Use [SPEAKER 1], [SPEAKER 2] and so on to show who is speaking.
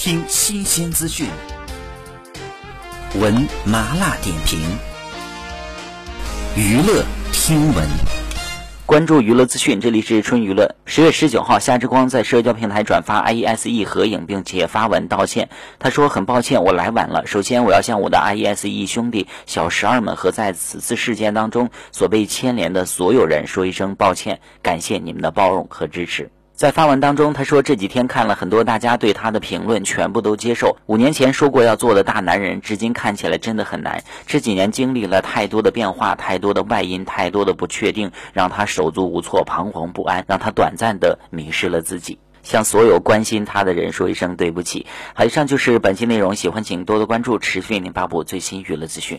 [SPEAKER 1] 听新鲜资讯，闻麻辣点评，娱乐听闻。
[SPEAKER 2] 关注娱乐资讯，这里是春娱乐。十月十九号，夏之光在社交平台转发 IESE 合影，并且发文道歉。他说：“很抱歉，我来晚了。首先，我要向我的 IESE 兄弟小十二们和在此次事件当中所被牵连的所有人说一声抱歉，感谢你们的包容和支持。”在发文当中，他说这几天看了很多大家对他的评论，全部都接受。五年前说过要做的大男人，至今看起来真的很难。这几年经历了太多的变化，太多的外因，太多的不确定，让他手足无措、彷徨不安，让他短暂的迷失了自己。向所有关心他的人说一声对不起。好，以上就是本期内容，喜欢请多多关注，持续为您发布最新娱乐资讯。